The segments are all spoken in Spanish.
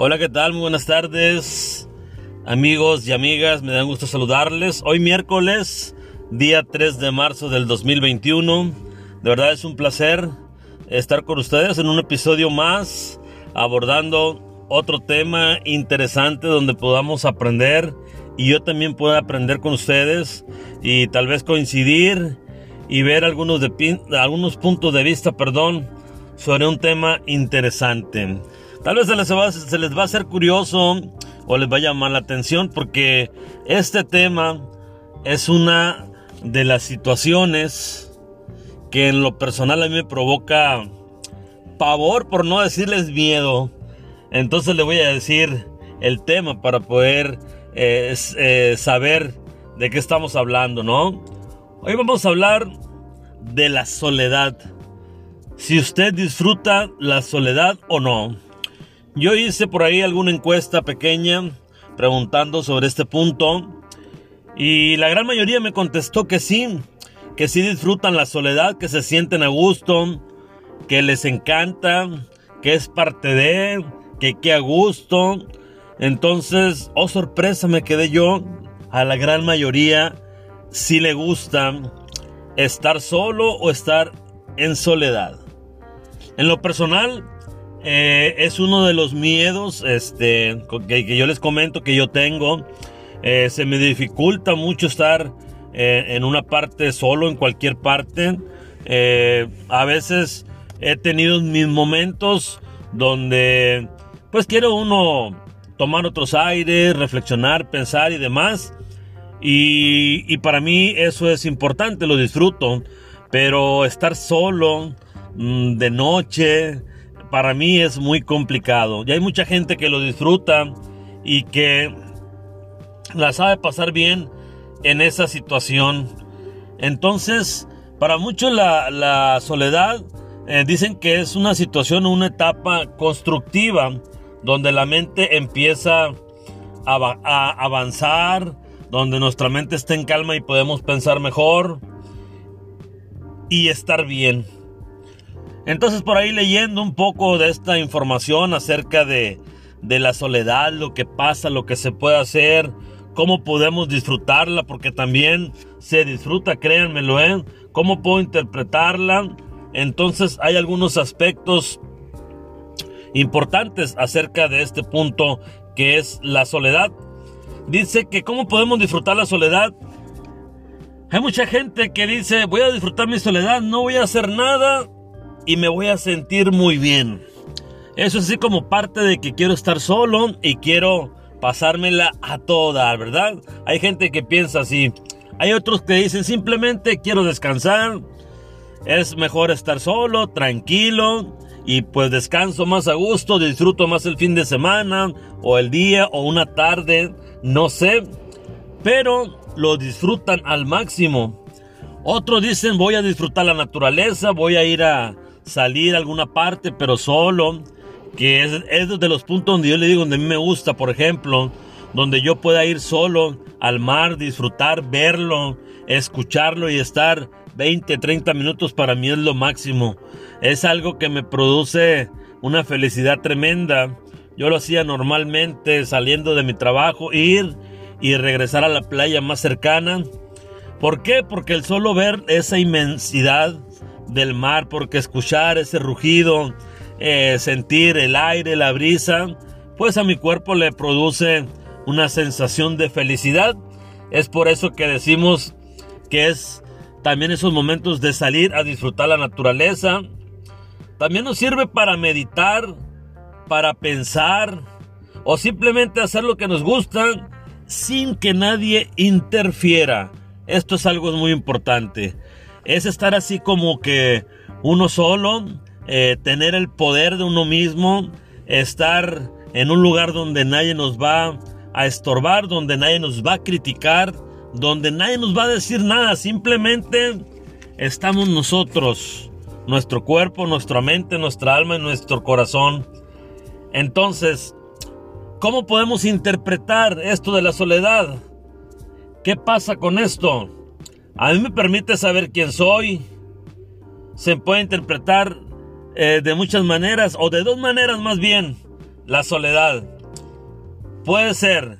Hola, ¿qué tal? Muy buenas tardes, amigos y amigas. Me da gusto saludarles. Hoy miércoles, día 3 de marzo del 2021. De verdad es un placer estar con ustedes en un episodio más abordando otro tema interesante donde podamos aprender y yo también pueda aprender con ustedes y tal vez coincidir y ver algunos, de, algunos puntos de vista, perdón, sobre un tema interesante. Tal vez se les, va, a hacer curioso o les va a llamar la atención porque este tema es una de las situaciones que en lo personal a mí me provoca pavor, por no decirles miedo. Entonces le voy a decir el tema para poder eh, eh, saber de qué estamos hablando, ¿no? Hoy vamos a hablar de la soledad. Si usted disfruta la soledad o no. Yo hice por ahí alguna encuesta pequeña preguntando sobre este punto y la gran mayoría me contestó que sí, que sí disfrutan la soledad, que se sienten a gusto, que les encanta, que es parte de, que qué a gusto. Entonces, oh sorpresa, me quedé yo. A la gran mayoría sí le gusta estar solo o estar en soledad. En lo personal, eh, es uno de los miedos este, que, yo les comento que yo tengo. Eh, se me dificulta mucho estar eh, en una parte solo, en cualquier parte. a veces he tenido mis momentos donde pues quiero uno tomar otros aires, reflexionar, pensar y demás. Y, y para mí eso es importante, lo disfruto. Pero estar solo mm, de noche, para mí es muy complicado. Y hay mucha gente que lo disfruta y que la sabe pasar bien en esa situación. Entonces, para muchos la, soledad eh, dicen que es una situación, una etapa constructiva donde la mente empieza a, a avanzar, donde nuestra mente está en calma y podemos pensar mejor y estar bien. Entonces por ahí leyendo un poco de esta información acerca de, la soledad, lo que pasa, lo que se puede hacer, cómo podemos disfrutarla, porque también se disfruta, créanmelo, ¿eh? cómo puedo interpretarla. Entonces hay algunos aspectos importantes acerca de este punto que es la soledad. Dice que cómo podemos disfrutar la soledad. Hay mucha gente que dice, voy a disfrutar mi soledad, no voy a hacer nada y me voy a sentir muy bien. Eso es así como parte de que quiero estar solo y quiero pasármela a toda, ¿verdad? Hay gente que piensa así. Hay otros que dicen simplemente quiero descansar. Es mejor estar solo, tranquilo y pues descanso más a gusto, disfruto más el fin de semana o el día o una tarde, no sé. Pero lo disfrutan al máximo. Otros dicen voy a disfrutar la naturaleza, voy a ir a, salir a alguna parte, pero solo, que es, de los puntos donde yo le digo, donde a mí me gusta, por ejemplo, donde yo pueda ir solo al mar, disfrutar, verlo, escucharlo y estar 20, 30 minutos para mí es lo máximo. Es algo que me produce una felicidad tremenda. Yo lo hacía normalmente saliendo de mi trabajo, ir y regresar a la playa más cercana. ¿Por qué? Porque el solo ver esa inmensidad del mar, porque escuchar ese rugido, eh, sentir el aire, la brisa, pues a mi cuerpo le produce una sensación de felicidad. Es por eso que decimos que es también esos momentos de salir a disfrutar la naturaleza. También nos sirve para meditar, para pensar o simplemente hacer lo que nos gusta sin que nadie interfiera. Esto es algo muy importante es estar así como que uno solo, eh, tener el poder de uno mismo, estar en un lugar donde nadie nos va a estorbar, donde nadie nos va a criticar, donde nadie nos va a decir nada, simplemente estamos nosotros, nuestro cuerpo, nuestra mente, nuestra alma y nuestro corazón. Entonces, ¿cómo podemos interpretar esto de la soledad? ¿Qué pasa con esto? A mí me permite saber quién soy. Se puede interpretar eh, de muchas maneras, o de dos maneras más bien. la soledad. Puede ser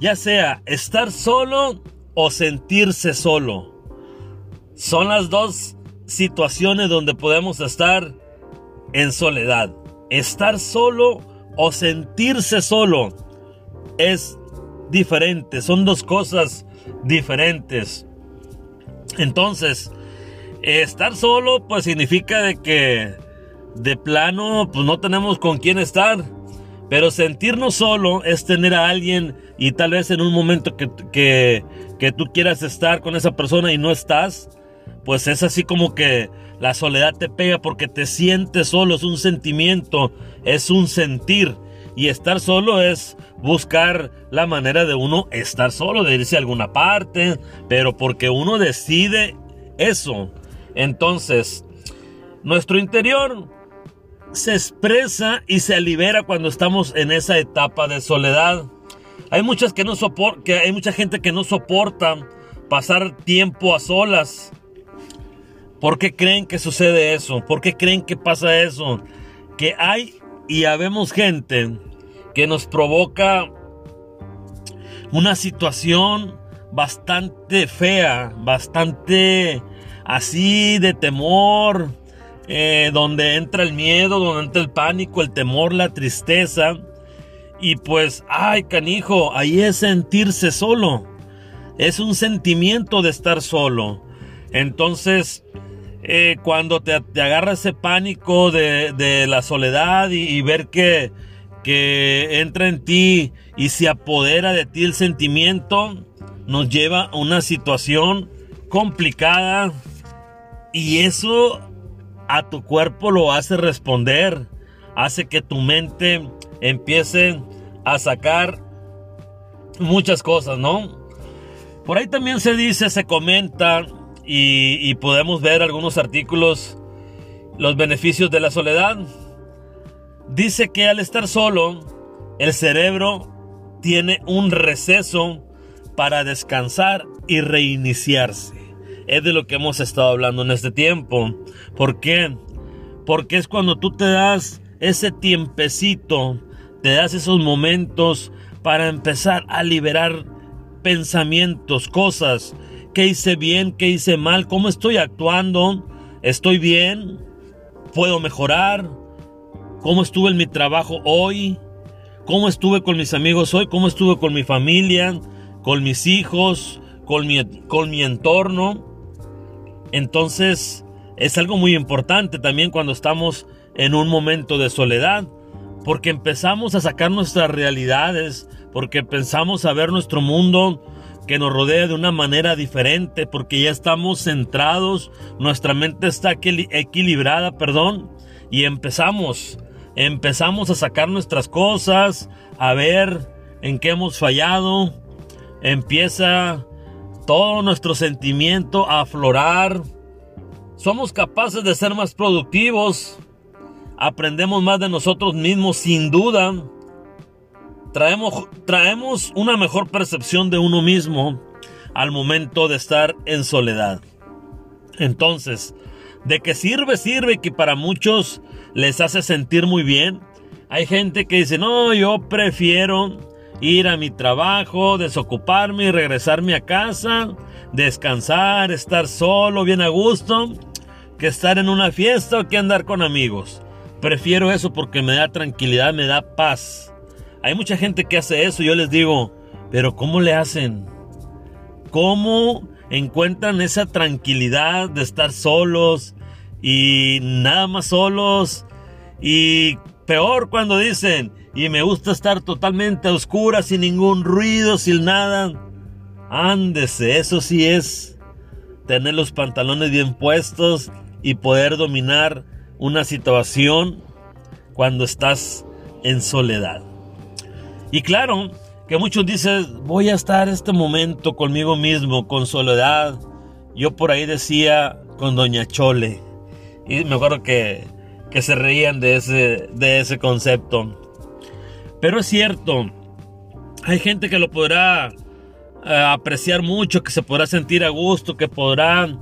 ya sea estar solo o sentirse solo. Son las dos situaciones donde podemos estar en soledad. Estar solo o sentirse solo es diferente, son dos cosas diferentes. Entonces, estar solo pues significa de que de plano pues no tenemos con quién estar. Pero sentirnos solo es tener a alguien y tal vez en un momento que, que, que tú quieras estar con esa persona y no estás, pues es así como que la soledad te pega porque te sientes solo, es un sentimiento, es un sentir. Y estar solo es buscar la manera de uno estar solo, de irse a alguna parte, pero porque uno decide eso. Entonces, nuestro interior se expresa y se libera cuando estamos en esa etapa de soledad. Hay muchas que no que hay mucha gente que no soporta pasar tiempo a solas. ¿Por qué creen que sucede eso? ¿Por qué creen que pasa eso? Que hay y habemos gente que nos provoca una situación bastante fea, bastante así de temor, eh, donde entra el miedo, donde entra el pánico, el temor, la tristeza. Y pues, ay, canijo, ahí es sentirse solo. Es un sentimiento de estar solo. Entonces, eh, cuando te, agarra ese pánico de, la soledad y, ver que, que entra en ti y se apodera de ti el sentimiento, nos lleva a una situación complicada. Y eso a tu cuerpo lo hace responder, hace que tu mente empiece a sacar muchas cosas, ¿no? Por ahí también se dice, se comenta y, podemos ver algunos artículos, los beneficios de la soledad. Dice que al estar solo, el cerebro tiene un receso para descansar y reiniciarse. Es de lo que hemos estado hablando en este tiempo. ¿Por qué? Porque es cuando tú te das ese tiempecito, te das esos momentos para empezar a liberar pensamientos, cosas, qué hice bien, qué hice mal, cómo estoy actuando, estoy bien, puedo mejorar, cómo estuve en mi trabajo hoy, cómo estuve con mis amigos hoy, cómo estuve con mi familia, con mis hijos, con mi, con mi entorno. Entonces es algo muy importante también cuando estamos en un momento de soledad, porque empezamos a sacar nuestras realidades, porque pensamos a ver nuestro mundo que nos rodea de una manera diferente, porque ya estamos centrados, nuestra mente está equilibrada, perdón, y empezamos, empezamos a sacar nuestras cosas, a ver en qué hemos fallado, empieza todo nuestro sentimiento a aflorar. Somos capaces de ser más productivos. Aprendemos más de nosotros mismos sin duda. Traemos, traemos una mejor percepción de uno mismo al momento de estar en soledad. Entonces, de que sirve, sirve que para muchos les hace sentir muy bien. Hay gente que dice, no, yo prefiero ir a mi trabajo, desocuparme y regresarme a casa, descansar, estar solo, bien a gusto, que estar en una fiesta o que andar con amigos. Prefiero eso porque me da tranquilidad, me da paz. Hay mucha gente que hace eso, yo les digo, pero ¿cómo le hacen? ¿Cómo encuentran esa tranquilidad de estar solos y nada más solos? Y peor cuando dicen, y me gusta estar totalmente a oscuras, sin ningún ruido, sin nada. Ándese, eso sí es tener los pantalones bien puestos y poder dominar una situación cuando estás en soledad. Y claro, que muchos dicen, voy a estar este momento conmigo mismo, con soledad. Yo por ahí decía con Doña Chole. Y me acuerdo que, que se reían de ese, de ese concepto. Pero es cierto, hay gente que lo podrá eh, apreciar mucho, que se podrá sentir a gusto, que podrá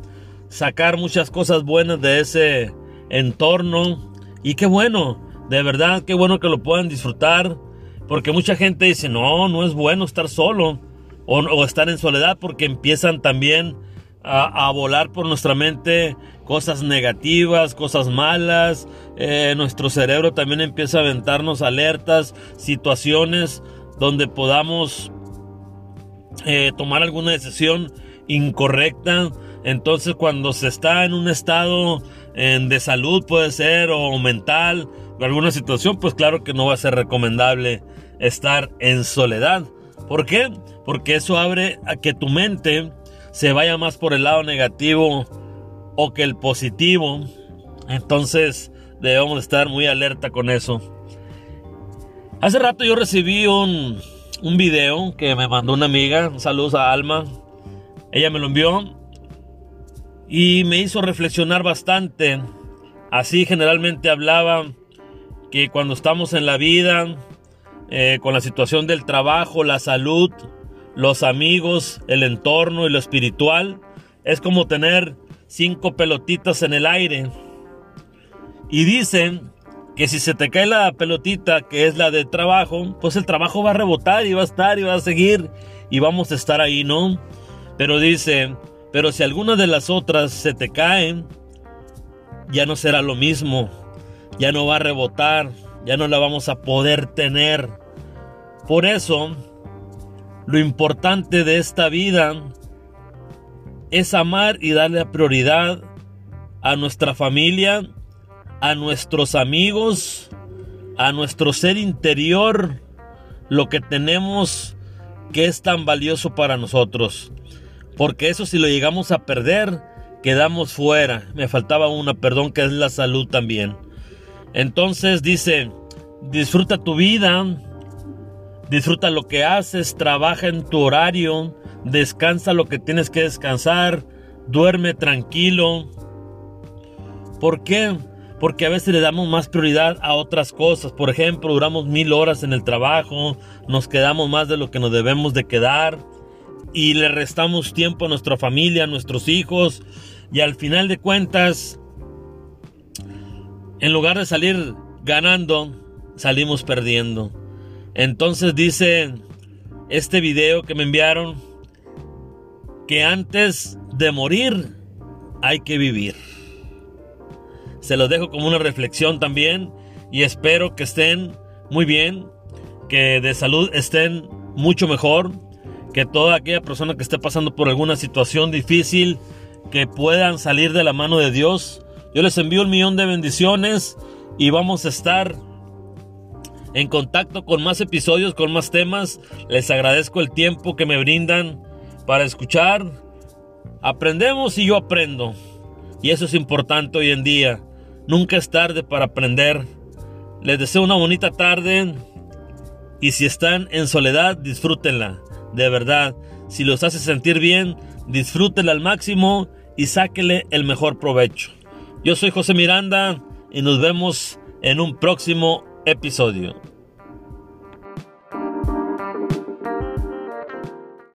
sacar muchas cosas buenas de ese entorno. Y qué bueno, De verdad, qué bueno que lo puedan disfrutar. Porque mucha gente dice, no, no es bueno estar solo o, estar en soledad porque empiezan también a, volar por nuestra mente cosas negativas, cosas malas. Eh, nuestro cerebro también empieza a aventarnos alertas, situaciones donde podamos eh, tomar alguna decisión incorrecta. Entonces cuando se está en un estado de salud puede ser o mental alguna situación, pues claro que no va a ser recomendable estar en soledad. ¿Por qué? Porque eso abre a que tu mente se vaya más por el lado negativo o que el positivo. Entonces debemos estar muy alerta con eso. Hace rato yo recibí un, un video que me mandó una amiga. Saludos a Alma. Ella me lo envió y me hizo reflexionar bastante. Así generalmente hablaba que cuando estamos en la vida, eh, con la situación del trabajo, la salud, los amigos, el entorno y lo espiritual, es como tener cinco pelotitas en el aire. Y dicen que si se te cae la pelotita, que es la de trabajo, pues el trabajo va a rebotar y va a estar y va a seguir y vamos a estar ahí, ¿no? Pero dice, pero si alguna de las otras se te caen, ya no será lo mismo, ya no va a rebotar, ya no la vamos a poder tener. Por eso, lo importante de esta vida es amar y darle prioridad a nuestra familia, a nuestros amigos, a nuestro ser interior, lo que tenemos que es tan valioso para nosotros. Porque eso si lo llegamos a perder, quedamos fuera. Me faltaba una, perdón, que es la salud también. Entonces dice, disfruta tu vida, Disfruta lo que haces, trabaja en tu horario, descansa lo que tienes que descansar, duerme tranquilo. ¿Por qué? Porque a veces le damos más prioridad a otras cosas. Por ejemplo, duramos mil horas en el trabajo, nos quedamos más de lo que nos debemos de quedar y le restamos tiempo a nuestra familia, a nuestros hijos y al final de cuentas, en lugar de salir ganando, salimos perdiendo. Entonces dice este video que me enviaron que antes de morir hay que vivir. Se los dejo como una reflexión también y espero que estén muy bien, que de salud estén mucho mejor, que toda aquella persona que esté pasando por alguna situación difícil, que puedan salir de la mano de Dios. Yo les envío un millón de bendiciones y vamos a estar en contacto con más episodios, con más temas. Les agradezco el tiempo que me brindan para escuchar. Aprendemos y yo aprendo. Y eso es importante hoy en día. Nunca es tarde para aprender. Les deseo una bonita tarde. Y si están en soledad, disfrútenla. De verdad. Si los hace sentir bien, disfrútenla al máximo y sáquele el mejor provecho. Yo soy José Miranda y nos vemos en un próximo episodio.